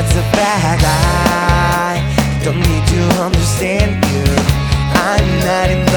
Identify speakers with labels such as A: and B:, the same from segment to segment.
A: that's a bad I don't need to understand you. I'm not in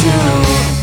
B: to